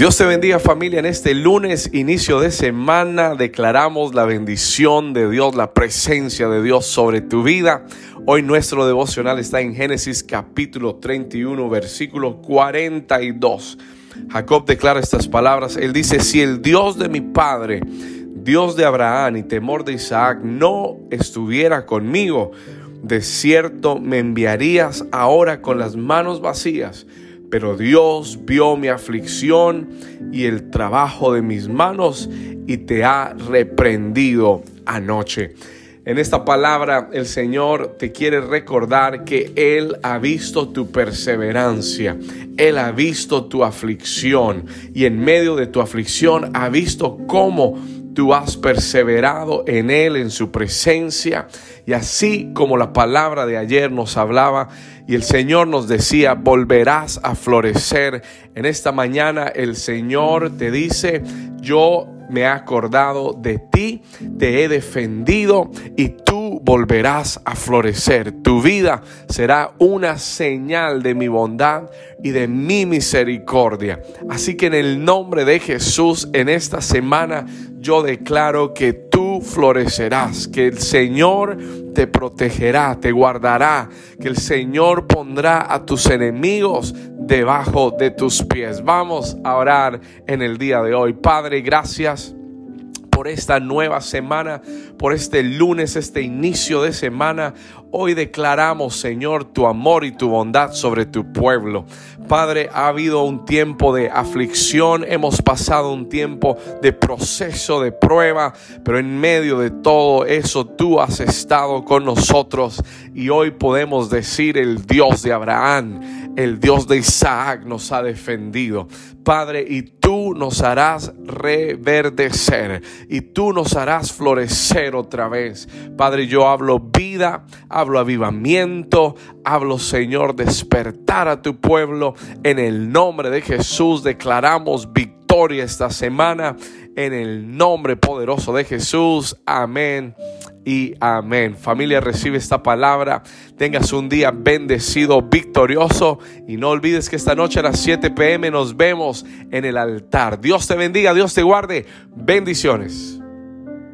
Dios te bendiga familia. En este lunes, inicio de semana, declaramos la bendición de Dios, la presencia de Dios sobre tu vida. Hoy nuestro devocional está en Génesis capítulo 31, versículo 42. Jacob declara estas palabras. Él dice, si el Dios de mi padre, Dios de Abraham y temor de Isaac no estuviera conmigo, de cierto me enviarías ahora con las manos vacías pero Dios vio mi aflicción y el trabajo de mis manos y te ha reprendido anoche. En esta palabra el Señor te quiere recordar que Él ha visto tu perseverancia, Él ha visto tu aflicción y en medio de tu aflicción ha visto cómo tú has perseverado en Él, en su presencia, y así como la palabra de ayer nos hablaba y el Señor nos decía, volverás a florecer. En esta mañana el Señor te dice, yo me he acordado de ti, te he defendido y tú volverás a florecer. Tu vida será una señal de mi bondad y de mi misericordia. Así que en el nombre de Jesús, en esta semana, yo declaro que tú florecerás, que el Señor te protegerá, te guardará, que el Señor pondrá a tus enemigos debajo de tus pies. Vamos a orar en el día de hoy. Padre, gracias por esta nueva semana, por este lunes, este inicio de semana. Hoy declaramos, Señor, tu amor y tu bondad sobre tu pueblo. Padre, ha habido un tiempo de aflicción, hemos pasado un tiempo de proceso, de prueba, pero en medio de todo eso tú has estado con nosotros y hoy podemos decir el Dios de Abraham, el Dios de Isaac nos ha defendido. Padre, y tú nos harás reverdecer y tú nos harás florecer otra vez. Padre, yo hablo vida, hablo avivamiento, hablo Señor despertar a tu pueblo. En el nombre de Jesús declaramos victoria esta semana. En el nombre poderoso de Jesús. Amén y amén. Familia, recibe esta palabra. Tengas un día bendecido, victorioso. Y no olvides que esta noche a las 7 pm nos vemos en el altar. Dios te bendiga, Dios te guarde. Bendiciones.